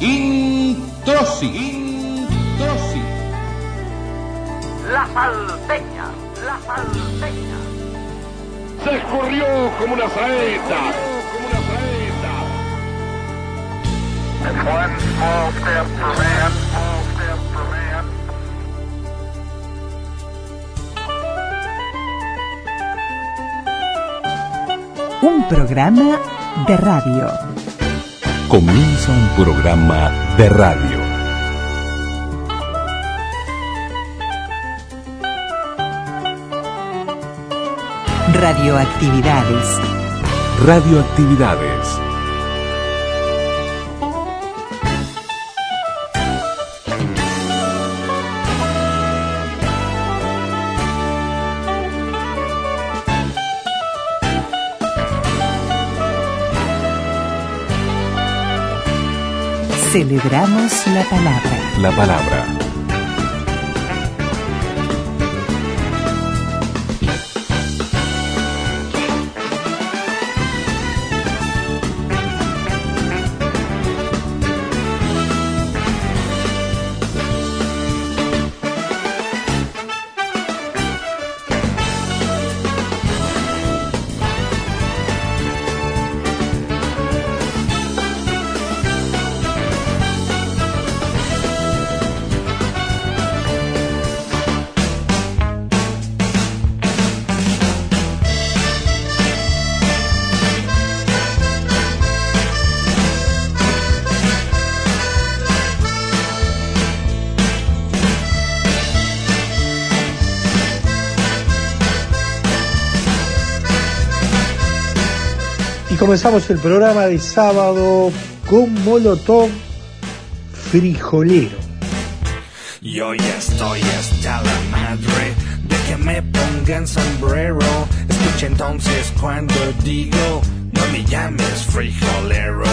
Introsi. Introsi. La salteña, la salteña. Se escurrió como una saeta. Como una saeta. One small step for man, small step for man. Un programa de radio. Comienza un programa de radio. Radioactividades. Radioactividades. Celebramos la palabra. La palabra. Comenzamos el programa de sábado con Molotov Frijolero. Yo ya estoy hasta la madre de que me pongan sombrero. Escucha entonces cuando digo, no me llames frijolero.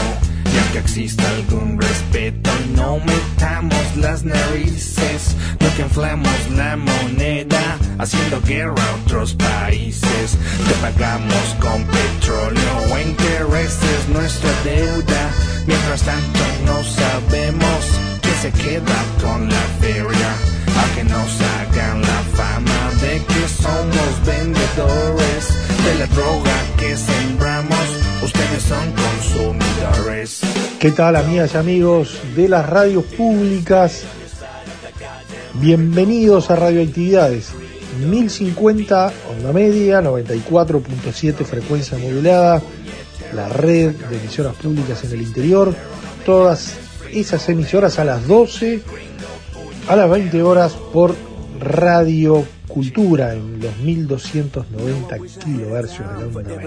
Que exista algún respeto, no metamos las narices. No que inflamos la moneda, haciendo guerra a otros países. Te pagamos con petróleo o intereses nuestra deuda. Mientras tanto no sabemos quién se queda con la feria. A que nos hagan la fama de que somos vendedores de la droga que sembramos. Ustedes son consumidores. ¿Qué tal amigas y amigos de las radios públicas? Bienvenidos a Radioactividades. 1050 onda media, 94.7 frecuencia modulada, la red de emisoras públicas en el interior, todas esas emisoras a las 12, a las 20 horas por Radio Cultura en los 1290 kilohercios de la onda.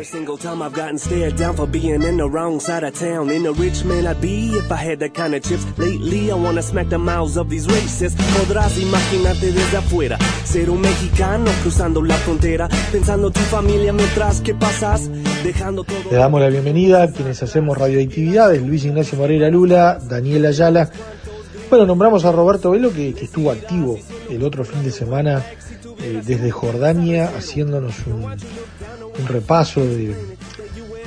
Podrás imaginarte desde afuera. Ser un mexicano cruzando la frontera. Pensando tu familia mientras que pasas. Dejando todo. Le damos la bienvenida a quienes hacemos radioactividades, Luis Ignacio Moreira Lula, Daniel Ayala. Bueno, nombramos a Roberto Velo que, que estuvo activo el otro fin de semana eh, desde Jordania haciéndonos un, repaso de,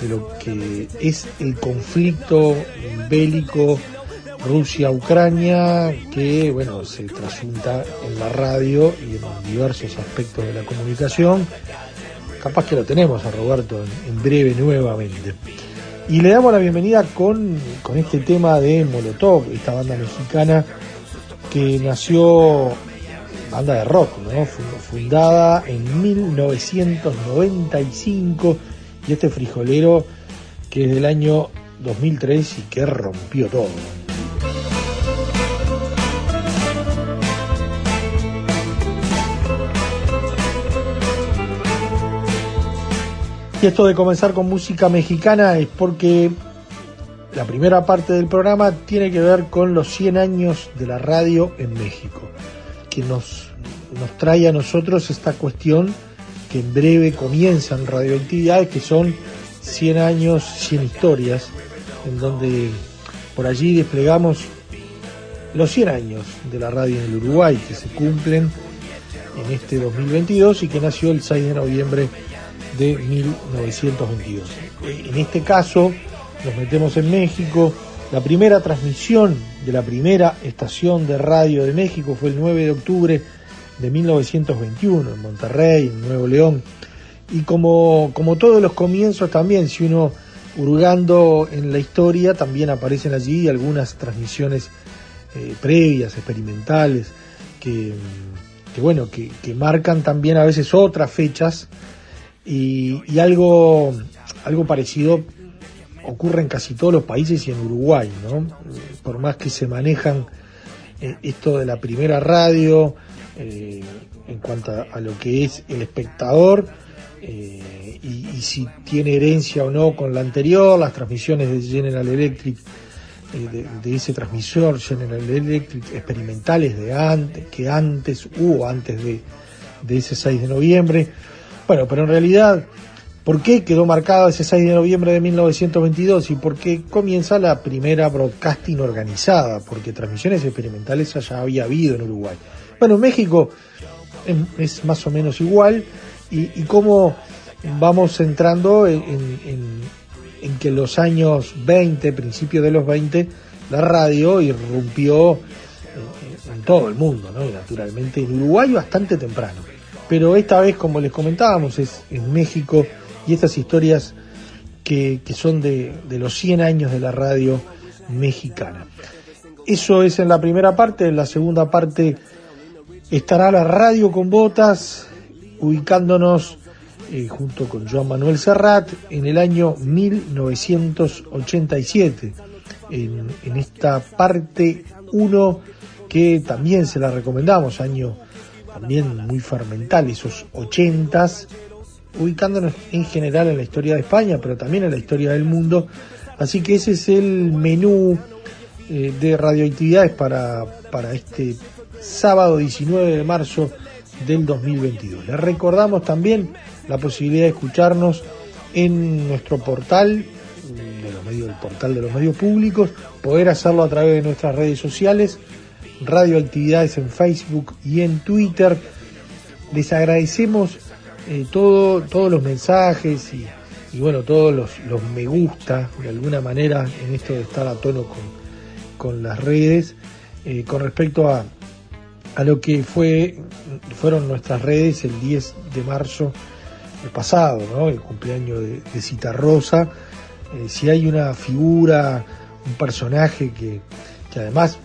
de lo que es el conflicto bélico Rusia-Ucrania que bueno se trasunta en la radio y en diversos aspectos de la comunicación. Capaz que lo tenemos a Roberto en, en breve nuevamente. Y le damos la bienvenida con, con este tema de Molotov, esta banda mexicana que nació, banda de rock, ¿no? Fu- fundada en 1995 y este frijolero que es del año 2003 y que rompió todo. Y esto de comenzar con música mexicana es porque la primera parte del programa tiene que ver con los 100 años de la radio en México, que nos, nos trae a nosotros esta cuestión que en breve comienzan radioactividades, que son 100 años, 100 historias, en donde por allí desplegamos los 100 años de la radio en el Uruguay, que se cumplen en este 2022 y que nació el 6 de noviembre de 1922. En este caso nos metemos en México La primera transmisión de la primera estación de radio de México fue el 9 de octubre de 1921 en Monterrey, en Nuevo León. Y como, como todos los comienzos también, si uno hurgando en la historia, también aparecen allí algunas transmisiones eh, previas, experimentales, que, bueno, que, que, marcan también a veces otras fechas y, y, algo, algo parecido ocurre en casi todos los países y en Uruguay, ¿no? Por más que se manejan eh, esto de la primera radio, eh, en cuanto a, lo que es el espectador, eh, y, si tiene herencia o no con la anterior, las transmisiones de General Electric, de, de, ese transmisor General Electric experimentales de antes, que antes hubo antes de, de ese 6 de noviembre. Bueno, pero en realidad, ¿por qué quedó marcado ese 6 de noviembre de 1922 y por qué comienza la primera broadcasting organizada? Porque transmisiones experimentales ya había habido en Uruguay. Bueno, en México es más o menos igual y, y cómo vamos entrando en, en, en, que los años 20, principios de los 20, la radio irrumpió en, en todo el mundo, ¿no? Y naturalmente en Uruguay bastante temprano. Pero esta vez, como les comentábamos, es en México y estas historias que, son de, los 100 años de la radio mexicana. Eso es en la primera parte, en la segunda parte estará la radio con botas, ubicándonos eh, junto con Joan Manuel Serrat en el año 1987, en, en esta parte 1 que también se la recomendamos, año también muy fermental, esos 80s, ubicándonos en general en la historia de España, pero también en la historia del mundo. Así que ese es el menú eh, de radioactividades para, para este sábado 19 de marzo del 2022. Les recordamos también la posibilidad de escucharnos en nuestro portal, de los medios, el portal de los medios públicos, poder hacerlo a través de nuestras redes sociales, radioactividades en Facebook y en Twitter. Les agradecemos eh, todo, todos los mensajes y, y bueno, todos los, los, me gusta de alguna manera en esto de estar a tono con, con las redes eh, con respecto a, a lo que fue fueron nuestras redes el 10 de marzo pasado, ¿no? el cumpleaños de, de Cita Rosa. Eh, si hay una figura, un personaje que, que, además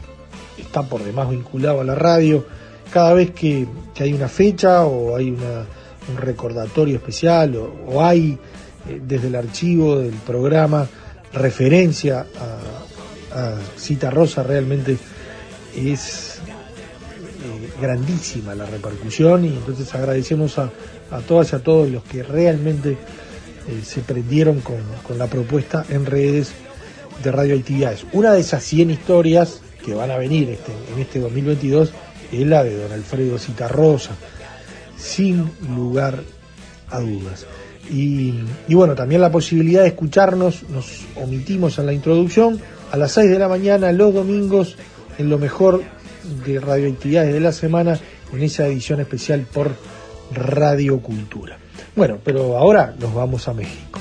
está por demás vinculado a la radio, cada vez que, que hay una fecha o hay una, un recordatorio especial o, hay eh, desde el archivo del programa referencia a, a Cita Rosa, realmente es grandísima la repercusión y entonces agradecemos a, a todas y a todos los que realmente eh, se prendieron con, con, la propuesta en redes de radioactividades. Una de esas 100 historias que van a venir este, en este 2022 es la de don Alfredo Citarrosa, sin lugar a dudas. Y, y, bueno, también la posibilidad de escucharnos, nos omitimos en la introducción, a las 6 de la mañana los domingos en lo mejor de radioactividades de la semana en esa edición especial por Radio Cultura. Bueno, pero ahora nos vamos a México.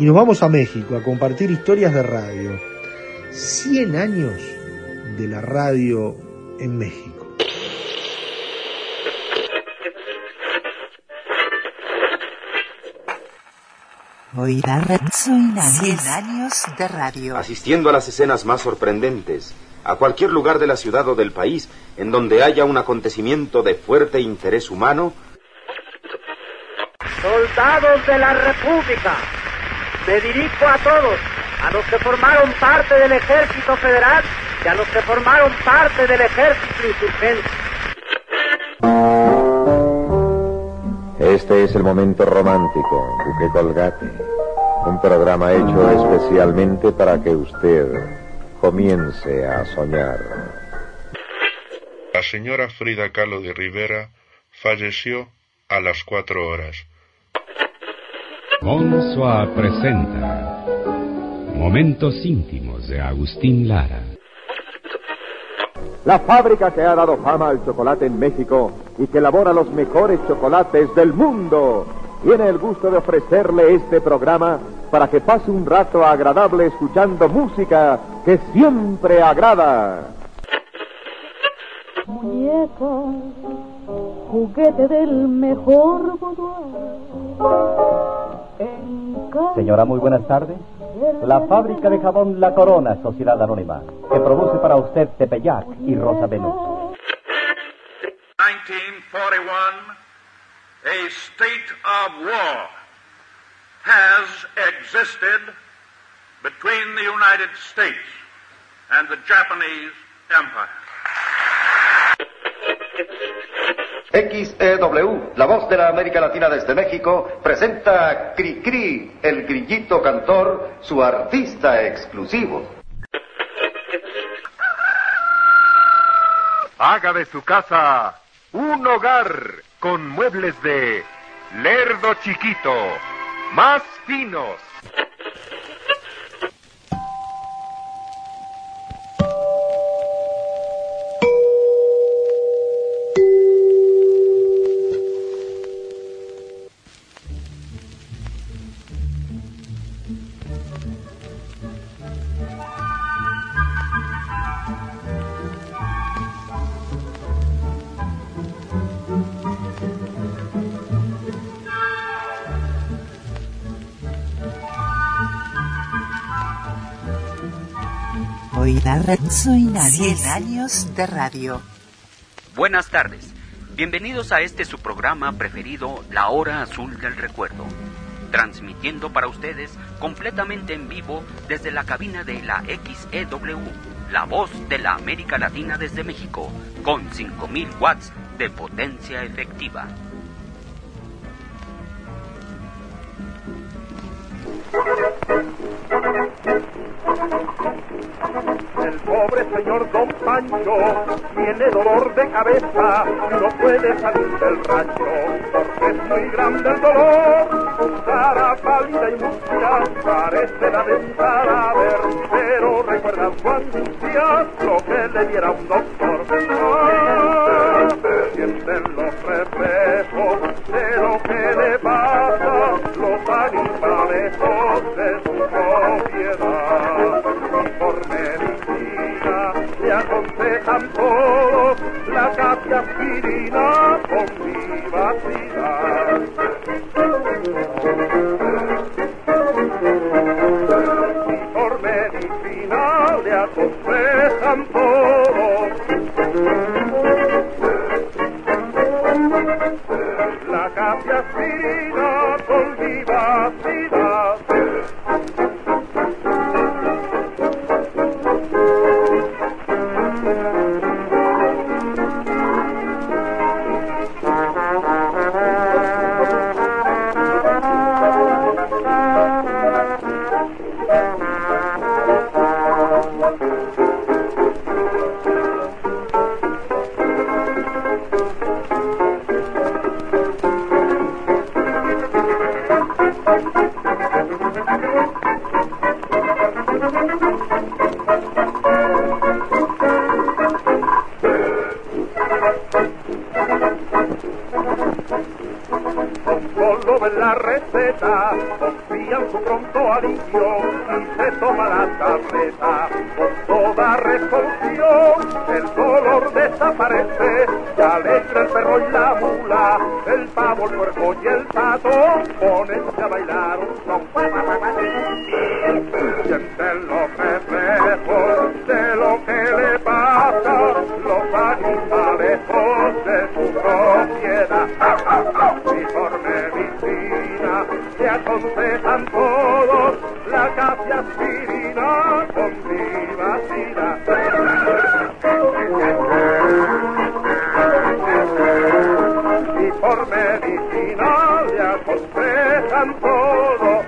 Y nos vamos a México a compartir historias de radio. 100 años de la radio en México. Oirá Cien años de radio. asistiendo a las escenas más sorprendentes, a cualquier lugar de la ciudad o del país en donde haya un acontecimiento de fuerte interés humano, Soldados de la República, me dirijo a todos, a los que formaron parte del Ejército Federal y a los que formaron parte del Ejército Insurgente. Este es el momento romántico, Duque Colgate. Un programa hecho especialmente para que usted comience a soñar. La señora Frida Kahlo de Rivera falleció a las cuatro horas. Monsoa presenta Momentos íntimos de Agustín Lara. La fábrica que ha dado fama al chocolate en México y que elabora los mejores chocolates del mundo tiene el gusto de ofrecerle este programa para que pase un rato agradable escuchando música que siempre agrada. Muñeca, juguete del mejor Señora, muy buenas tardes. La fábrica de jabón La Corona, Sociedad Anónima, que produce para usted Tepeyac y Rosa Venus. 1941, a state of war has existed between the United States and the Japanese Empire. XEW, la voz de la América Latina desde México, presenta a Cri Cri, el grillito cantor, su artista exclusivo. Haga de su casa un hogar con muebles de Lerdo Chiquito, más finos. Soy Nadie. 100 años de radio. Buenas tardes. Bienvenidos a este su programa preferido, La Hora Azul del Recuerdo. Transmitiendo para ustedes completamente en vivo desde la cabina de la XEW, la voz de la América Latina desde México, con 5000 watts de potencia efectiva. El pobre señor Don Pancho tiene dolor de cabeza no puede salir del rancho porque es muy grande el dolor. Cara pálida y mustia parece la de un cadáver, pero recuerda su angustia lo que le diera un doctor. Ah, sienten los reflejos de lo que le pasa, los animales de su propiedad. Y por medicina le aconsejan todos la casi aspirina con vivacidad. Y por medicina le aconsejan todos casi aspirina con vivacidad. Receta, confían su pronto alivio y se toma la tableta. Con toda resolución el dolor desaparece, y alegra el perro y la mula, el pavo, el puerco y el pato, ponense a bailar un son. Los aconsejan todos la casi aspirina con vivacidad. Y por medicina le aconsejan todo.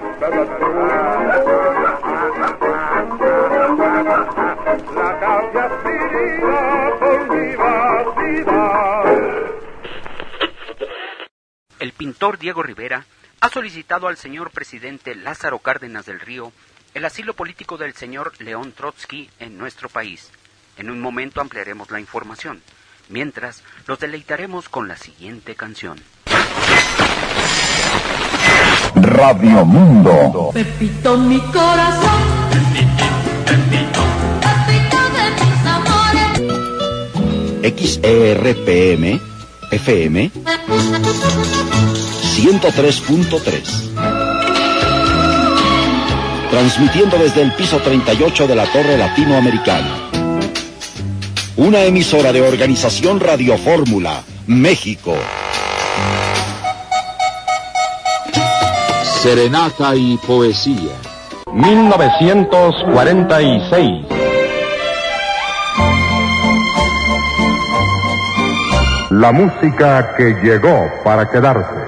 La casi aspirina con vivacidad. El pintor Diego Rivera solicitado al señor presidente Lázaro Cárdenas del Río el asilo político del señor León Trotsky en nuestro país. En un momento ampliaremos la información. Mientras, los deleitaremos con la siguiente canción. Radio Mundo. Pepito mi corazón. Pepito, Pepito de mis amores. XERPM FM 103.3. Transmitiendo desde el piso 38 de la Torre Latinoamericana. Una emisora de Organización Radio Fórmula, México. Serenata y poesía. 1946. La música que llegó para quedarse.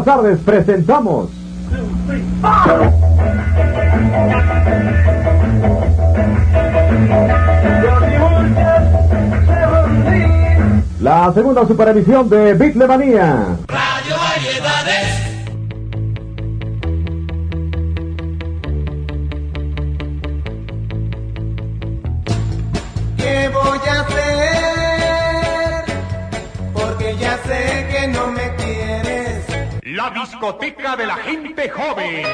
Buenas tardes, presentamos. La segunda superemisión de Beatlemanía. Discoteca de la gente joven.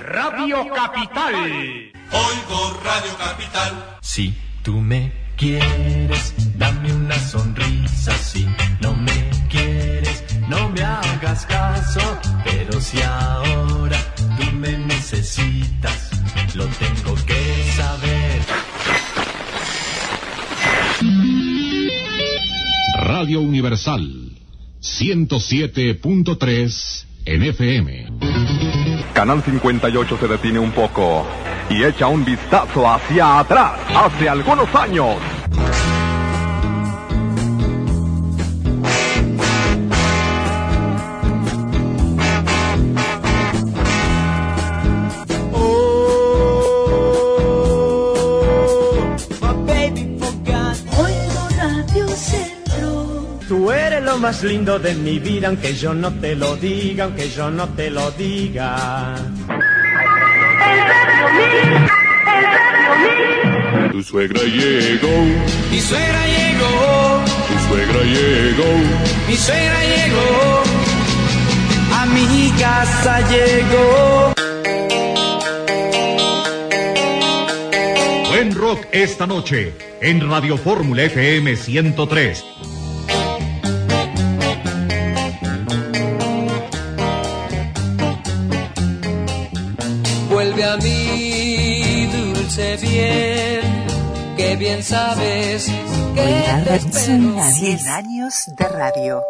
Radio Capital. Oigo Radio Capital. Si tú me quieres, dame una sonrisa. Si no me quieres, no me hagas caso. Pero si ahora tú me necesitas, lo tengo que saber. Radio Universal 107.3 en FM. Canal 58 se detiene un poco y echa un vistazo hacia atrás, hace algunos años. Más lindo de mi vida, aunque yo no te lo diga, aunque yo no te lo diga. Tu suegra llegó, Mi suegra llegó, tu suegra llegó. mi suegra llegó. A mi casa llegó. Buen rock esta noche en Radio Fórmula FM 103. Bien sabes que te espero. 100 años de radio.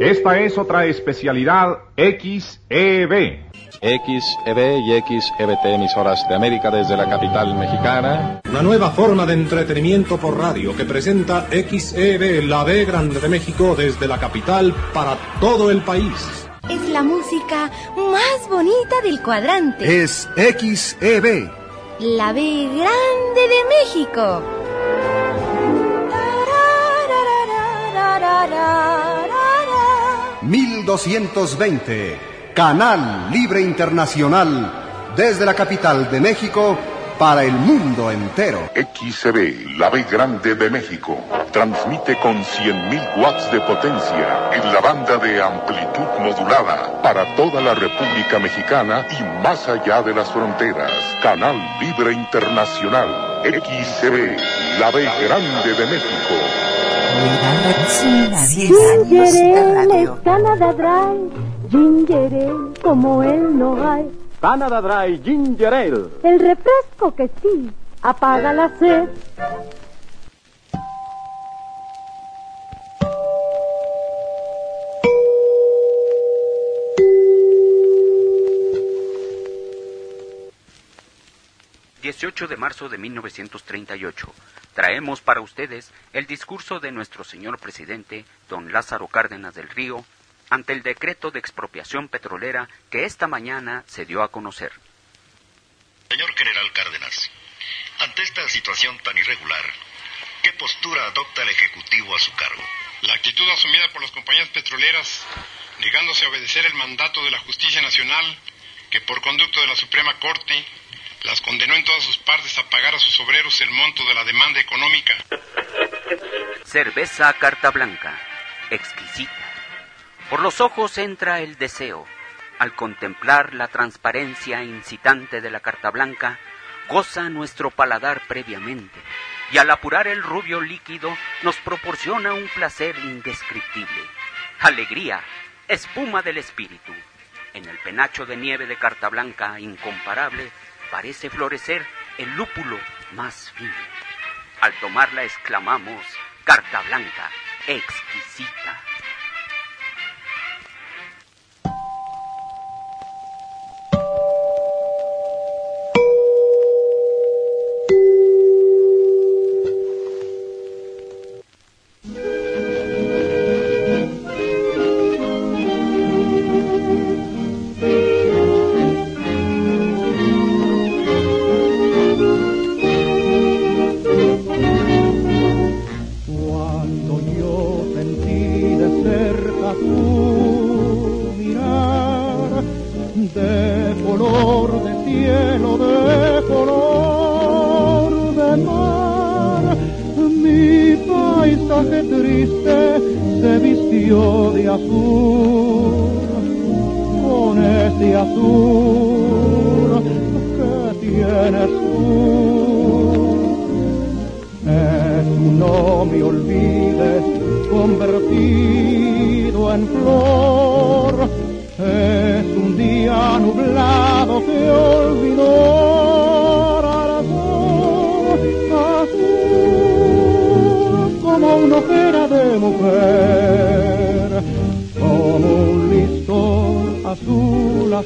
Esta es otra especialidad XEB. XEB y XEBT emisoras de América desde la capital mexicana. Una nueva forma de entretenimiento por radio que presenta XEB, la B Grande de México, desde la capital para todo el país. Es la música más bonita del cuadrante. Es XEB. La B grande de México. 1220, Canal Libre Internacional, desde la capital de México para el mundo entero. XCB, la B grande de México, transmite con 100.000 watts de potencia en la banda de amplitud modulada para toda la República Mexicana y más allá de las fronteras. Canal Libre Internacional, XCB, la B grande de México. Ginger Ale es Canada Dry, como él no hay. Canada Dry Ginger Ale. El refresco que sí apaga la sed. ...18 de marzo de 1938... ...traemos para ustedes... ...el discurso de nuestro señor presidente... ...don Lázaro Cárdenas del Río ante el decreto de expropiación petrolera que esta mañana se dio a conocer. Señor General Cárdenas, ante esta situación tan irregular, ¿qué postura adopta el Ejecutivo a su cargo? La actitud asumida por las compañías petroleras, negándose a obedecer el mandato de la Justicia Nacional, que por conducto de la Suprema Corte las condenó en todas sus partes a pagar a sus obreros el monto de la demanda económica. Cerveza Carta Blanca, exquisita por los ojos entra el deseo. Al contemplar la transparencia incitante de la carta blanca, goza nuestro paladar previamente, y al apurar el rubio líquido nos proporciona un placer indescriptible. Alegría, espuma del espíritu. En el penacho de nieve de carta blanca incomparable parece florecer el lúpulo más fino. Al tomarla exclamamos, carta blanca, exquisita.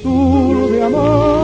Un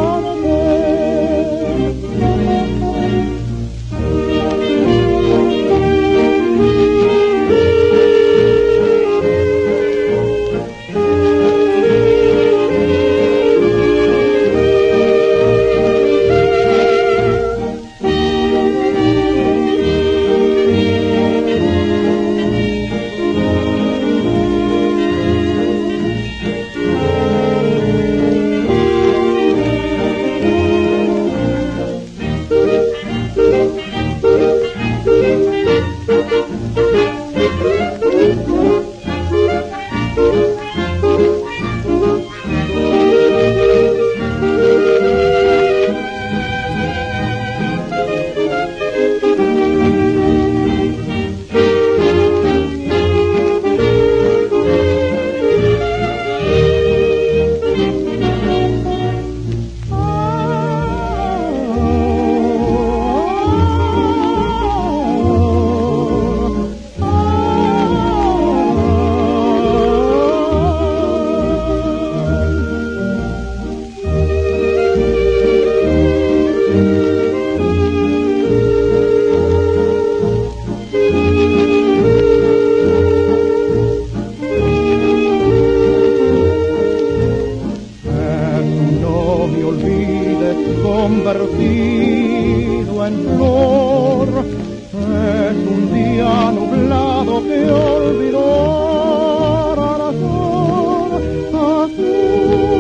convertido en flor. Es un día nublado que olvidó razón, azul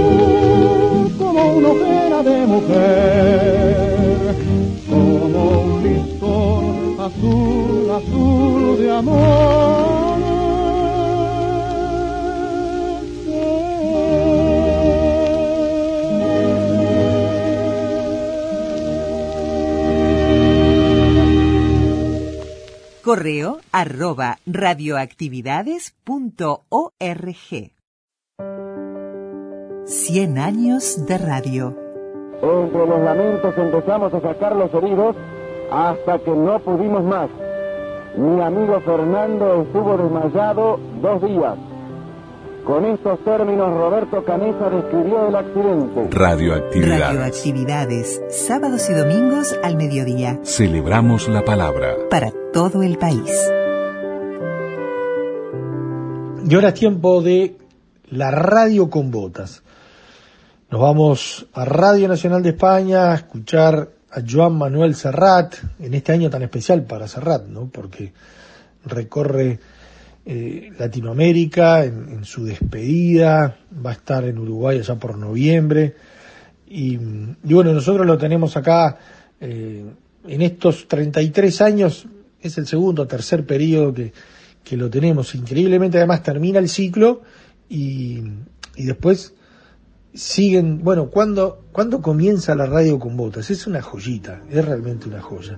como una ojera de mujer, como un visor azul, azul de amor. Correo arroba radioactividades.org. Cien años de radio. Entre los lamentos empezamos a sacar los heridos hasta que no pudimos más. Mi amigo Fernando estuvo desmayado dos días. Con estos términos Roberto Canesa describió el accidente. Radioactividades. Radioactividades, sábados y domingos al mediodía. Celebramos la palabra. Para todo el país. Y ahora es tiempo de la radio con botas. Nos vamos a Radio Nacional de España a escuchar a Joan Manuel Serrat en este año tan especial para Serrat, ¿no? Porque recorre eh, Latinoamérica en, su despedida, va a estar en Uruguay allá por noviembre. Y, y bueno, nosotros lo tenemos acá eh, en estos 33 años, es el segundo o tercer periodo que, que, lo tenemos. Increíblemente además termina el ciclo y, y después siguen, bueno, ¿cuándo, ¿cuándo comienza la radio con botas? Es una joyita, es realmente una joya.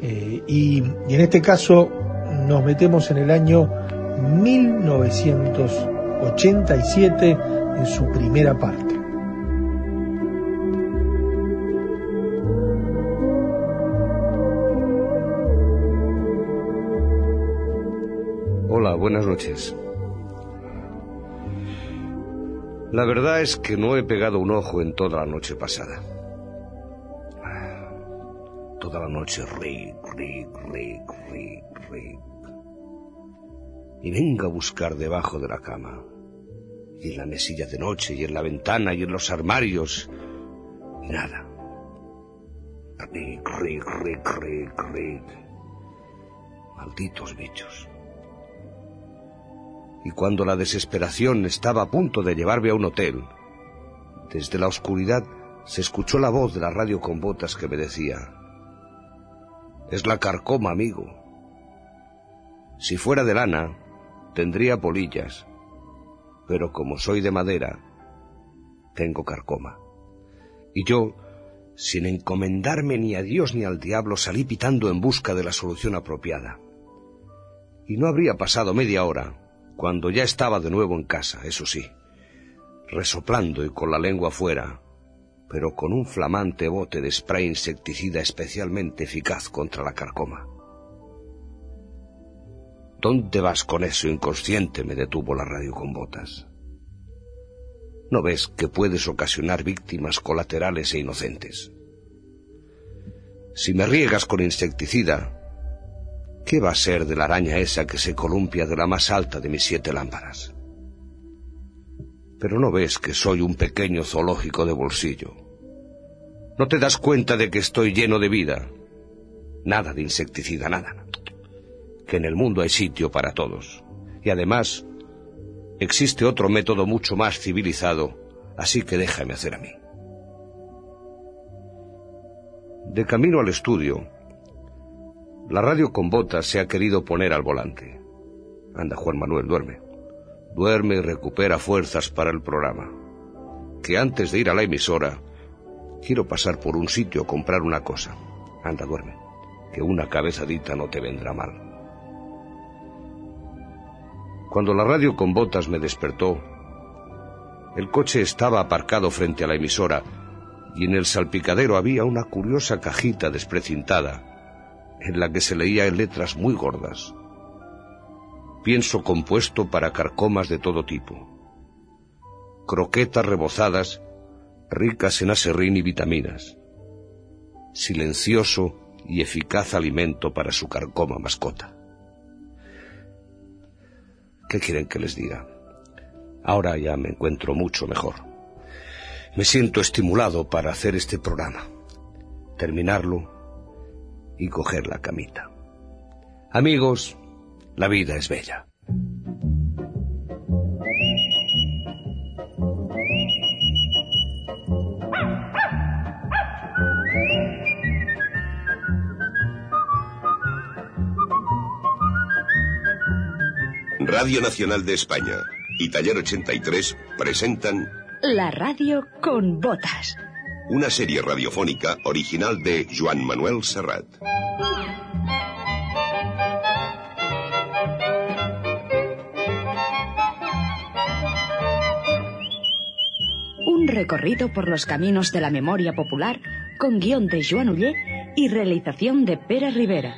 Eh, y en este caso nos metemos en el año 1987 en su primera parte. Hola, buenas noches. La verdad es que no he pegado un ojo en toda la noche pasada. Toda la noche, ric, ric, ric, ric, ric. Y venga a buscar debajo de la cama. Y en la mesilla de noche, y en la ventana, y en los armarios. Y nada. Ric, ric, ric, ric, ric. Malditos bichos y cuando la desesperación estaba a punto de llevarme a un hotel, desde la oscuridad se escuchó la voz de la radio con botas que me decía, es la carcoma, amigo. Si fuera de lana, tendría polillas, pero como soy de madera, tengo carcoma. Y yo, sin encomendarme ni a Dios ni al diablo, salí pitando en busca de la solución apropiada. Y no habría pasado media hora cuando ya estaba de nuevo en casa, eso sí, resoplando y con la lengua fuera, pero con un flamante bote de spray insecticida especialmente eficaz contra la carcoma. ¿Dónde vas con eso inconsciente? me detuvo la radio con botas. ¿No ves que puedes ocasionar víctimas colaterales e inocentes? Si me riegas con insecticida, ¿Qué va a ser de la araña esa que se columpia de la más alta de mis siete lámparas? Pero no ves que soy un pequeño zoológico de bolsillo. ¿No te das cuenta de que estoy lleno de vida? Nada de insecticida, nada. En el mundo hay sitio para todos. Y además, existe otro método mucho más civilizado, así que déjame hacer a mí. De camino al estudio, la radio con botas se ha querido poner al volante. Anda, Juan Manuel, duerme. Duerme y recupera fuerzas para el programa. Que antes de ir a la emisora, quiero pasar por un sitio a comprar una cosa. Anda, duerme. Que una cabezadita no te vendrá mal. Cuando la radio con botas me despertó, el coche estaba aparcado frente a la emisora y en el salpicadero había una curiosa cajita desprecintada en la que se leía en letras muy gordas. Pienso compuesto para carcomas de todo tipo. Croquetas rebozadas, ricas en aserrín y vitaminas. Silencioso y eficaz alimento para su carcoma mascota. ¿Qué quieren que les diga? Ahora ya me encuentro mucho mejor. Me siento estimulado para hacer este programa, terminarlo y coger la camita. Amigos, la vida es bella. Radio Nacional de España y Taller 83 presentan La radio con botas. Una serie radiofónica original de Joan Manuel Serrat. Un recorrido por los caminos de la memoria popular con guion de Joan Ullé y realización de Pérez Rivera.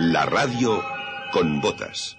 La radio con botas.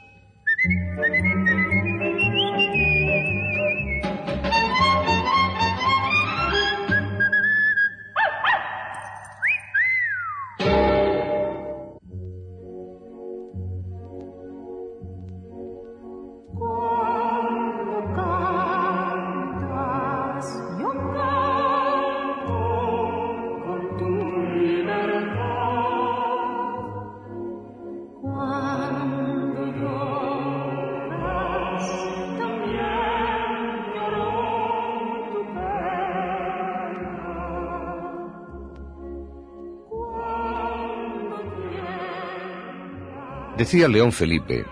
Decía León Felipe,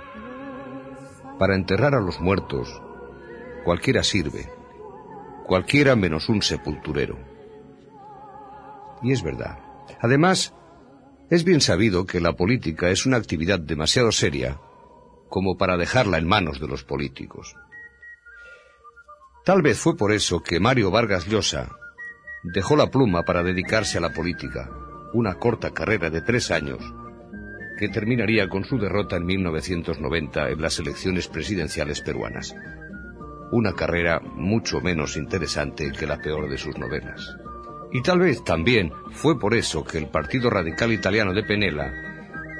para enterrar a los muertos, cualquiera sirve, cualquiera menos un sepulturero. Y es verdad. Además, es bien sabido que la política es una actividad demasiado seria como para dejarla en manos de los políticos. Tal vez fue por eso que Mario Vargas Llosa dejó la pluma para dedicarse a la política, una corta carrera de tres años que terminaría con su derrota en 1990 en las elecciones presidenciales peruanas. Una carrera mucho menos interesante que la peor de sus novelas. Y tal vez también fue por eso que el Partido Radical Italiano de Penela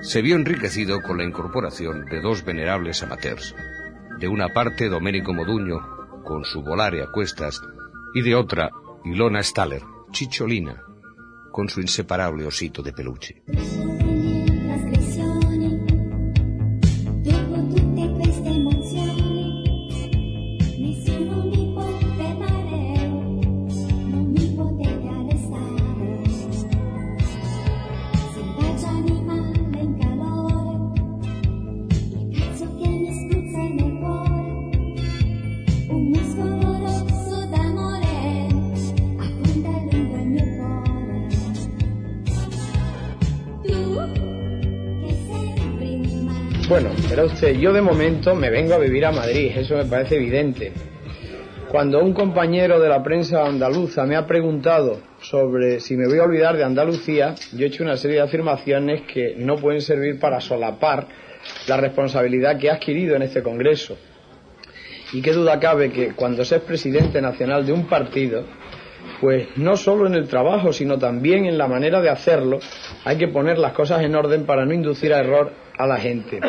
se vio enriquecido con la incorporación de dos venerables amateurs. De una parte, Domenico Moduño, con su volare a cuestas, y de otra, Ilona Staller, chicholina, con su inseparable osito de peluche. Yo de momento me vengo a vivir a Madrid, eso me parece evidente. Cuando un compañero de la prensa andaluza me ha preguntado sobre si me voy a olvidar de Andalucía, yo he hecho una serie de afirmaciones que no pueden servir para solapar la responsabilidad que he adquirido en este Congreso. Y qué duda cabe que cuando se es presidente nacional de un partido, pues no solo en el trabajo, sino también en la manera de hacerlo, hay que poner las cosas en orden para no inducir a error a la gente.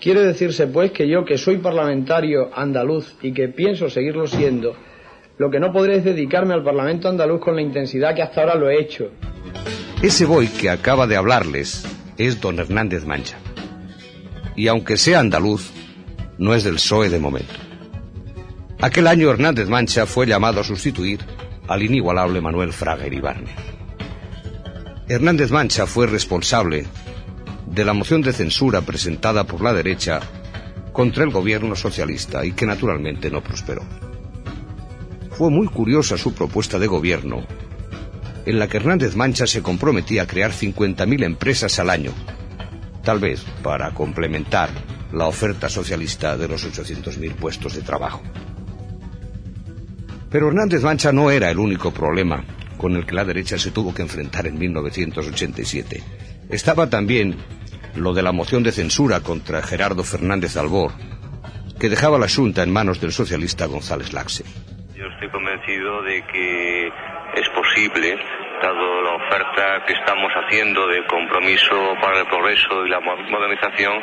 Quiere decirse, pues, que yo, que soy parlamentario andaluz y que pienso seguirlo siendo, lo que no podré es dedicarme al Parlamento andaluz con la intensidad que hasta ahora lo he hecho. Ese boy que acaba de hablarles es don Hernández Mancha. Y aunque sea andaluz, no es del PSOE de momento. Aquel año Hernández Mancha fue llamado a sustituir al inigualable Manuel Fraga Iribarne. Hernández Mancha fue responsable de la moción de censura presentada por la derecha contra el gobierno socialista y que naturalmente no prosperó. Fue muy curiosa su propuesta de gobierno, en la que Hernández Mancha se comprometía a crear 50.000 empresas al año, tal vez para complementar la oferta socialista de los 800.000 puestos de trabajo. Pero Hernández Mancha no era el único problema con el que la derecha se tuvo que enfrentar en 1987. Estaba también lo de la moción de censura contra Gerardo Fernández Albor, que dejaba la Junta en manos del socialista González Laxe. Yo estoy convencido de que es posible, dado la oferta que estamos haciendo de compromiso para el progreso y la modernización,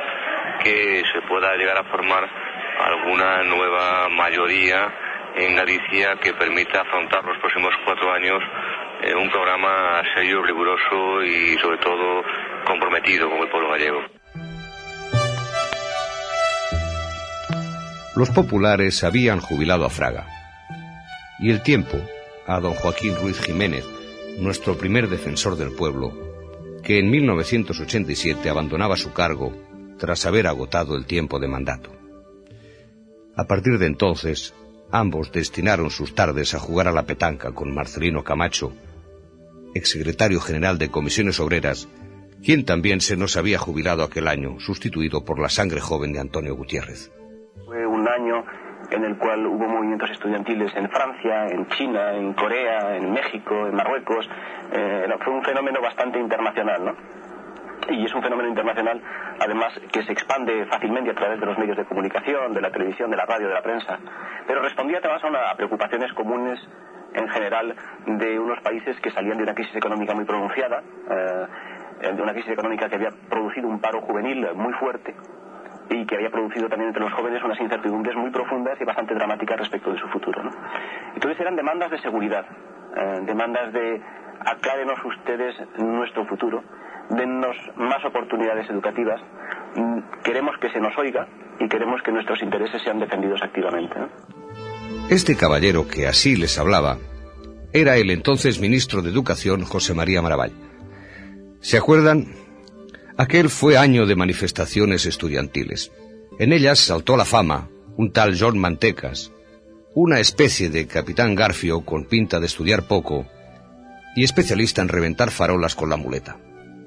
que se pueda llegar a formar alguna nueva mayoría en Galicia que permita afrontar los próximos cuatro años eh, un programa serio, riguroso y sobre todo comprometido con el pueblo gallego. Los populares habían jubilado a Fraga. Y el tiempo, a don Joaquín Ruiz Jiménez, nuestro primer defensor del pueblo, que en 1987 abandonaba su cargo tras haber agotado el tiempo de mandato. A partir de entonces, ambos destinaron sus tardes a jugar a la petanca con Marcelino Camacho, exsecretario general de Comisiones Obreras, quien también se nos había jubilado aquel año, sustituido por la sangre joven de Antonio Gutiérrez. Fue un año en el cual hubo movimientos estudiantiles en Francia, en China, en Corea, en México, en Marruecos. Eh, fue un fenómeno bastante internacional, ¿no? y es un fenómeno internacional, además, que se expande fácilmente a través de los medios de comunicación, de la televisión, de la radio, de la prensa, pero respondía además a, preocupaciones comunes en general de unos países que salían de una crisis económica muy pronunciada, eh, de una crisis económica que había producido un paro juvenil muy fuerte y que había producido también entre los jóvenes unas incertidumbres muy profundas y bastante dramáticas respecto de su futuro. Entonces eran demandas de seguridad, eh, demandas de aclárenos ustedes nuestro futuro, dennos más oportunidades educativas, mm, queremos que se nos oiga y queremos que nuestros intereses sean defendidos activamente. Este caballero que así les hablaba era el entonces ministro de Educación José María Maravall. ¿Se acuerdan? Aquel fue año de manifestaciones estudiantiles. En ellas saltó la fama un tal John Mantecas, una especie de capitán Garfio con pinta de estudiar poco y especialista en reventar farolas con la muleta.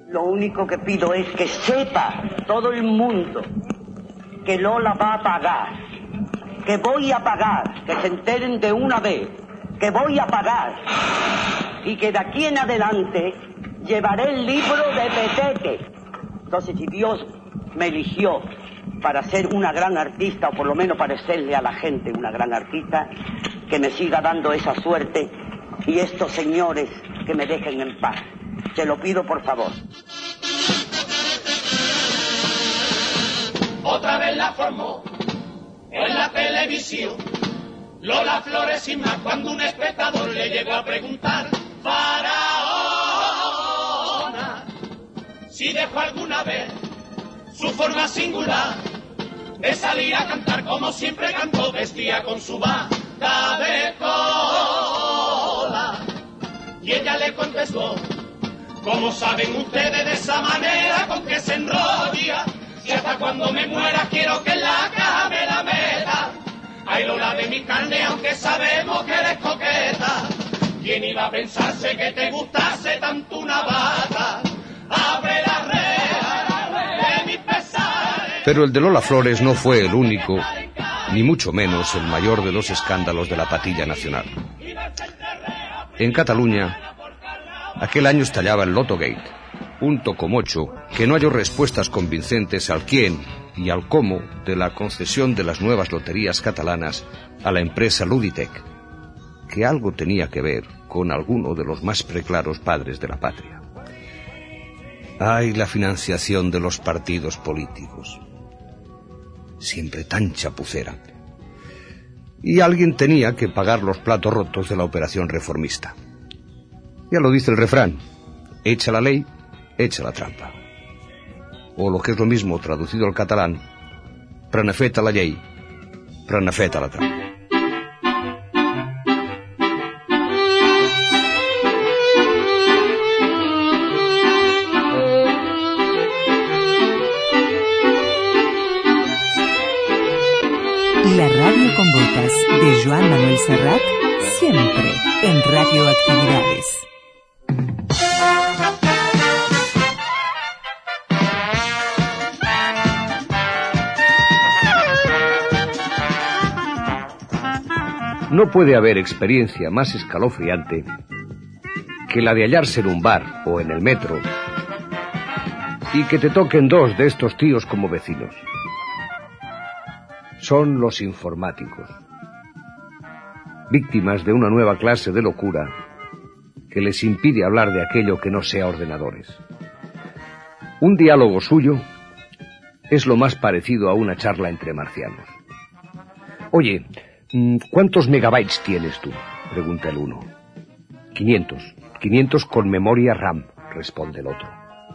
Lo único que pido es que sepa todo el mundo que Lola va a pagar, que voy a pagar, que se enteren de una vez, que voy a pagar y que de aquí en adelante llevaré el libro de Petete. Entonces, si Dios me eligió para ser una gran artista, o por lo menos parecerle a la gente una gran artista, que me siga dando esa suerte y estos señores que me dejen en paz. Se lo pido por favor. Otra vez la formó en la televisión. Lola Flores y más cuando un espectador le llegó a preguntar, Faraona, si dejó alguna vez su forma singular de salir a cantar como siempre cantó, vestía con su bata de cola. Y ella le contestó, como saben ustedes de esa manera con que se enrolla, hasta cuando me muera quiero que en la caja me la meta. Ay, Lola de mi carne, aunque sabemos que eres coqueta. ¿Quién iba a pensarse que te gustase tanto una bata? Abre la reja de mis pesares. Pero el de Lola Flores no fue el único, ni mucho menos el mayor de los escándalos de la patilla nacional. En Cataluña, aquel año estallaba el Loto Gate, un tocomocho que no halló respuestas convincentes al quién y al cómo de la concesión de las nuevas loterías catalanas a la empresa Luditec, que algo tenía que ver con alguno de los más preclaros padres de la patria. Ay, la financiación de los partidos políticos. Siempre tan chapucera. Y alguien tenía que pagar los platos rotos de la operación reformista. Ya lo dice el refrán, echa la ley, echa la trampa. O lo que es lo mismo traducido al catalán, prenafeta la ley, prenafeta la trampa. La radio con botas de Joan Manuel Serrat, siempre en Radioactividades. No puede haber experiencia más escalofriante que la de hallarse en un bar o en el metro y que te toquen dos de estos tíos como vecinos. Son los informáticos, víctimas de una nueva clase de locura que les impide hablar de aquello que no sea ordenadores. Un diálogo suyo es lo más parecido a una charla entre marcianos. Oye, ¿Cuántos megabytes tienes tú? Pregunta el uno. 500. 500 con memoria RAM, responde el otro.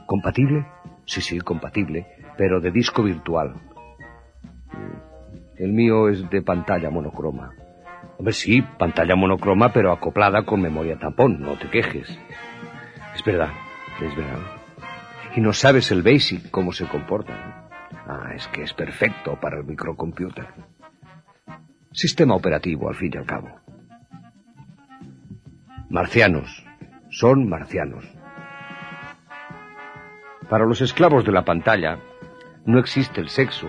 ¿Compatible? Sí, sí, compatible, pero de disco virtual. Mm, el mío es de pantalla monocroma. Hombre, sí, pantalla monocroma, pero acoplada con memoria tampón, no te quejes. Es verdad, es verdad. Y no sabes el BASIC cómo se comporta. Ah, es que es perfecto para el microcomputer. Sistema operativo, al fin y al cabo. Marcianos. Son marcianos. Para los esclavos de la pantalla no existe el sexo,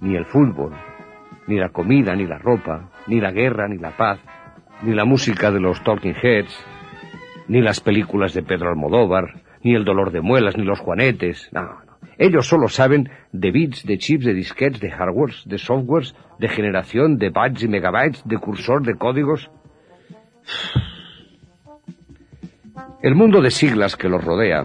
ni el fútbol, ni la comida, ni la ropa, ni la guerra, ni la paz, ni la música de los Talking Heads, ni las películas de Pedro Almodóvar, ni el dolor de muelas, ni los juanetes. No, no. Ellos solo saben de bits, de chips, de disquetes, de hardwares, de softwares, de generación, de bytes y megabytes, de cursor, de códigos. El mundo de siglas que los rodea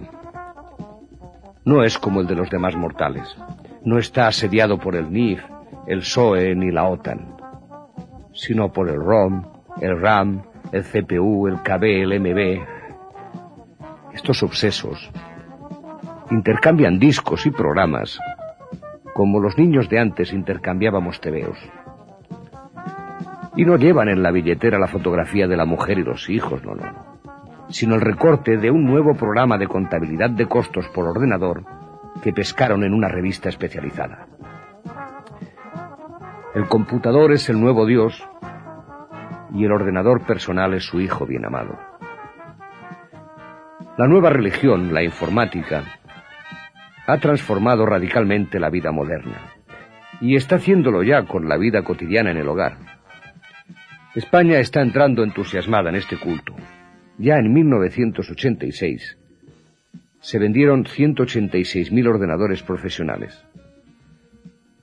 no es como el de los demás mortales. No está asediado por el NIF, el SOE ni la OTAN, sino por el ROM, el RAM, el CPU, el KB, el MB. Estos obsesos intercambian discos y programas como los niños de antes intercambiábamos tebeos. Y no llevan en la billetera la fotografía de la mujer y los hijos, no, no, sino el recorte de un nuevo programa de contabilidad de costos por ordenador que pescaron en una revista especializada. El computador es el nuevo Dios y el ordenador personal es su hijo bien amado. La nueva religión, la informática, ha transformado radicalmente la vida moderna y está haciéndolo ya con la vida cotidiana en el hogar. España está entrando entusiasmada en este culto. Ya en 1986 se vendieron 186.000 ordenadores profesionales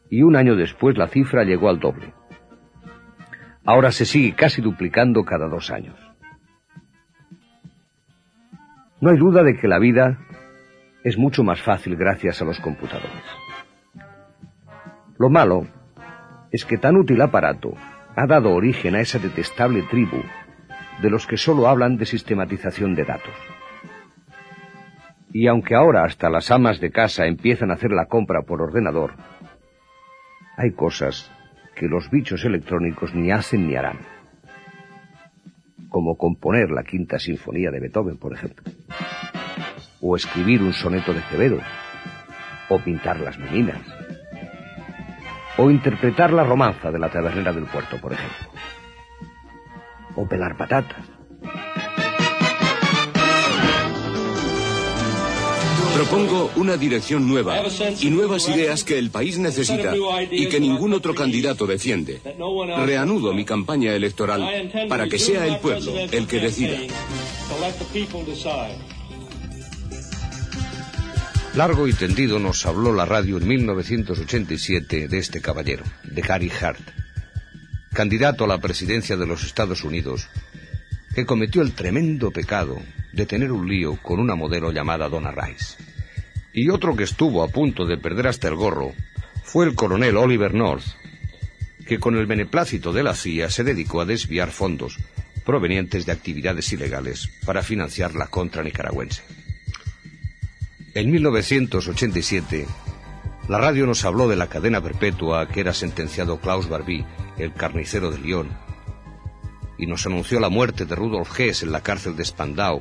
y un año después la cifra llegó al doble. Ahora se sigue casi duplicando cada dos años. No hay duda de que la vida es mucho más fácil gracias a los computadores. Lo malo es que tan útil aparato ha dado origen a esa detestable tribu de los que solo hablan de sistematización de datos. Y aunque ahora hasta las amas de casa empiezan a hacer la compra por ordenador, hay cosas que los bichos electrónicos ni hacen ni harán. Como componer la quinta sinfonía de Beethoven, por ejemplo. O escribir un soneto de Quevedo. O pintar las meninas. O interpretar la romanza de la tabernera del puerto, por ejemplo. O pelar patatas. Propongo una dirección nueva y nuevas ideas que el país necesita y que ningún otro candidato defiende. Reanudo mi campaña electoral para que sea el pueblo el que decida. Largo y tendido nos habló la radio en 1987 de este caballero, de Gary Hart, candidato a la presidencia de los Estados Unidos, que cometió el tremendo pecado de tener un lío con una modelo llamada Donna Rice. Y otro que estuvo a punto de perder hasta el gorro fue el coronel Oliver North, que con el beneplácito de la CIA se dedicó a desviar fondos provenientes de actividades ilegales para financiar la contra nicaragüense. En 1987, la radio nos habló de la cadena perpetua que era sentenciado Klaus Barbie, el carnicero de Lyon, y nos anunció la muerte de Rudolf Hess en la cárcel de Spandau,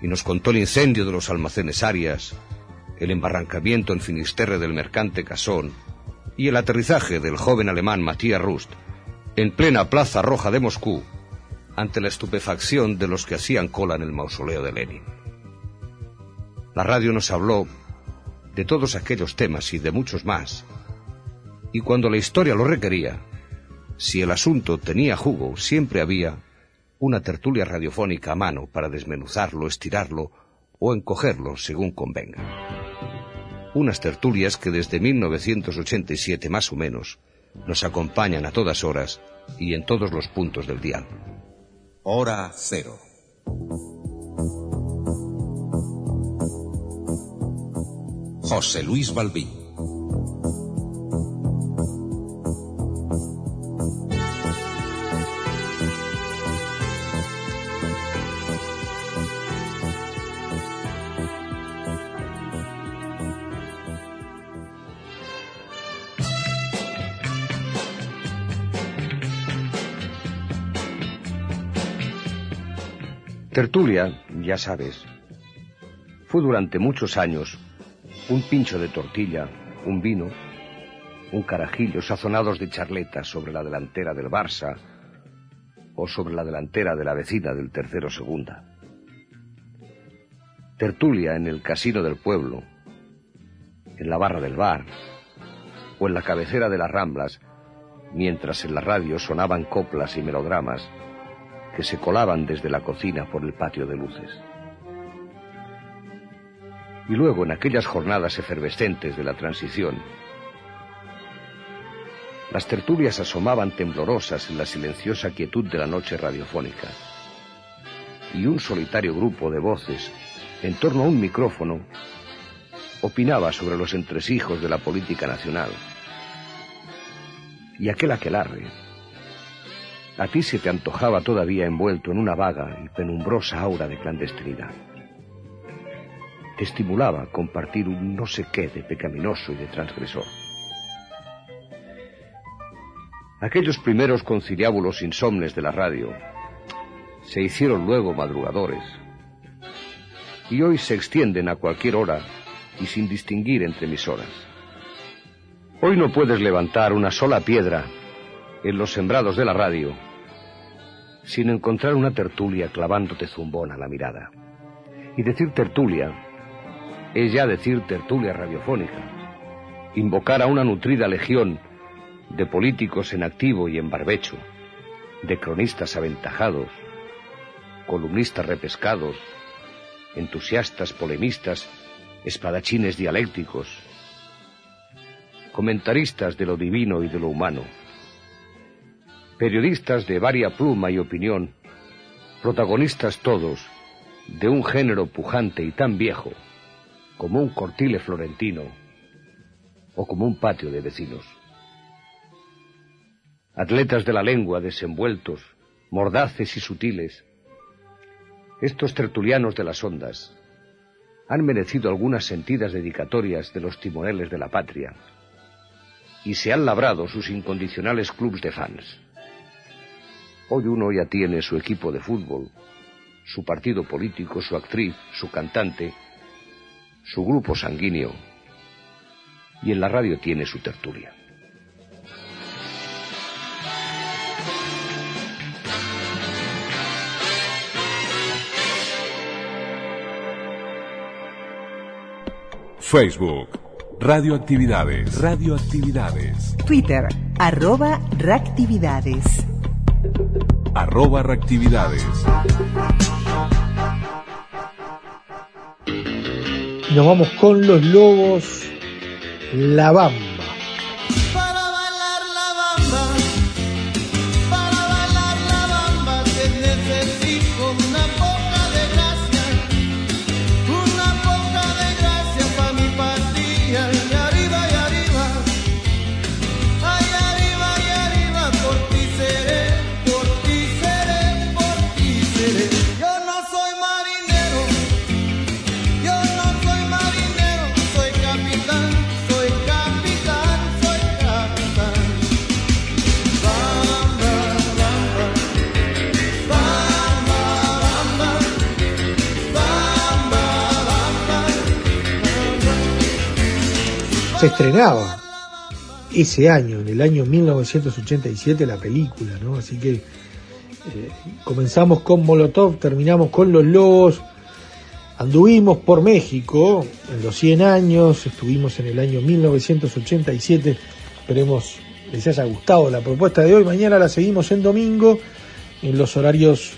y nos contó el incendio de los almacenes Arias, el embarrancamiento en Finisterre del mercante Casón y el aterrizaje del joven alemán Matthias Rust en plena Plaza Roja de Moscú ante la estupefacción de los que hacían cola en el mausoleo de Lenin. La radio nos habló de todos aquellos temas y de muchos más. Y cuando la historia lo requería, si el asunto tenía jugo, siempre había una tertulia radiofónica a mano para desmenuzarlo, estirarlo o encogerlo según convenga. Unas tertulias que desde 1987 más o menos nos acompañan a todas horas y en todos los puntos del dial. Hora cero. José Luis Balbín. Tertulia, ya sabes, fue durante muchos años un pincho de tortilla, un vino un carajillo sazonados de charletas sobre la delantera del Barça o sobre la delantera de la vecina del tercero segunda. Tertulia en el casino del pueblo, en la barra del bar o en la cabecera de las ramblas, mientras en la radio sonaban coplas y melodramas que se colaban desde la cocina por el patio de luces. Y luego, en aquellas jornadas efervescentes de la transición, las tertulias asomaban temblorosas en la silenciosa quietud de la noche radiofónica. Y un solitario grupo de voces, en torno a un micrófono, opinaba sobre los entresijos de la política nacional. Y aquel aquelarre, a ti se te antojaba todavía envuelto en una vaga y penumbrosa aura de clandestinidad. Estimulaba compartir un no sé qué de pecaminoso y de transgresor. Aquellos primeros conciliábulos insomnes de la radio se hicieron luego madrugadores y hoy se extienden a cualquier hora y sin distinguir entre mis horas. Hoy no puedes levantar una sola piedra en los sembrados de la radio sin encontrar una tertulia clavándote zumbón a la mirada. Y decir tertulia es ya decir tertulia radiofónica, invocar a una nutrida legión de políticos en activo y en barbecho, de cronistas aventajados, columnistas repescados, entusiastas polemistas, espadachines dialécticos, comentaristas de lo divino y de lo humano, periodistas de varia pluma y opinión, protagonistas todos de un género pujante y tan viejo como un cortile florentino o como un patio de vecinos atletas de la lengua desenvueltos, mordaces y sutiles, estos tertulianos de las ondas han merecido algunas sentidas dedicatorias de los timoneles de la patria y se han labrado sus incondicionales clubs de fans. Hoy uno ya tiene su equipo de fútbol, su partido político, su actriz, su cantante, su grupo sanguíneo y en la radio tiene su tertulia. Facebook. Radioactividades. Radioactividades. Twitter, arroba reactividades. Arroba reactividades. Nos vamos con los lobos La Bamba. Se estrenaba ese año, en el año 1987, la película, ¿no? Así que eh, comenzamos con Molotov, terminamos con Los Lobos, anduvimos por México en los 100 años, estuvimos en el año 1987, esperemos les haya gustado la propuesta de hoy, mañana la seguimos en domingo, en los horarios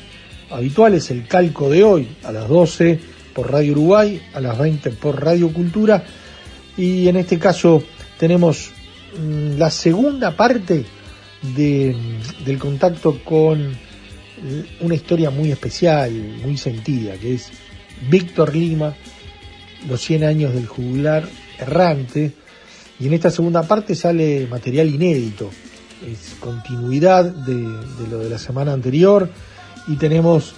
habituales, el calco de hoy, a las 12 por Radio Uruguay, a las 20 por Radio Cultura, y en este caso tenemos mm, la segunda parte de, del contacto con una historia muy especial, muy sentida, que es Víctor Lima, los 100 años del jugular errante, y en esta segunda parte sale material inédito, es continuidad de, de lo de la semana anterior, y tenemos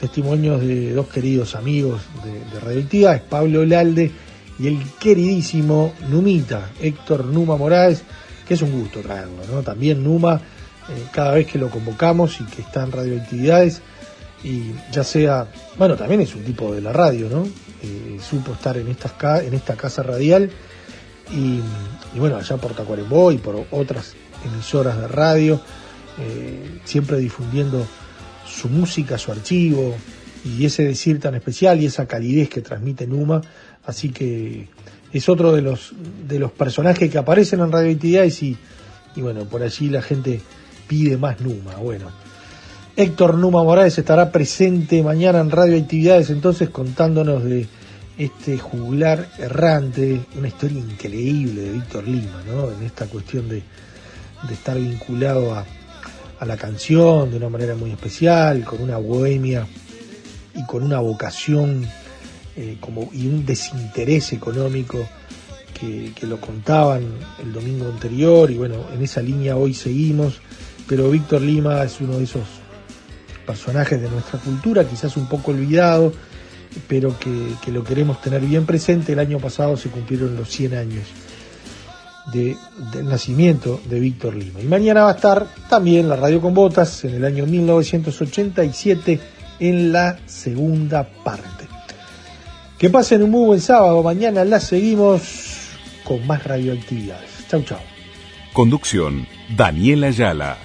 testimonios de dos queridos amigos de, de es Pablo Lalde y el queridísimo Numita, Héctor Numa Morales, que es un gusto traerlo, ¿no? También Numa, eh, cada vez que lo convocamos y que está en radioactividades, y ya sea, bueno, también es un tipo de la radio, ¿no? Eh, supo estar en, estas, en esta casa radial y, y bueno, allá por Tacuarembó y por otras emisoras de radio, eh, siempre difundiendo su música, su archivo y ese decir tan especial y esa calidez que transmite Numa. Así que es otro de los, de los personajes que aparecen en Radio y, y bueno, por allí la gente pide más Numa. Bueno, Héctor Numa Morales estará presente mañana en Radio Actividades entonces contándonos de este juglar errante, una historia increíble de Víctor Lima, ¿no? En esta cuestión de, de estar vinculado a, a la canción de una manera muy especial, con una bohemia y con una vocación eh, como, y un desinterés económico que, lo contaban el domingo anterior y bueno, en esa línea hoy seguimos, pero Víctor Lima es uno de esos personajes de nuestra cultura, quizás un poco olvidado, pero que, lo queremos tener bien presente. El año pasado se cumplieron los 100 años de, del nacimiento de Víctor Lima. Y mañana va a estar también la Radio con Botas en el año 1987 en la segunda parte. Que pasen un muy buen sábado. Mañana la seguimos con más radioactividades. Chau, chau. Conducción, Daniela Ayala.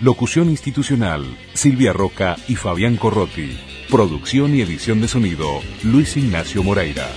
Locución institucional, Silvia Roca y Fabián Corrotti. Producción y edición de sonido, Luis Ignacio Moreira.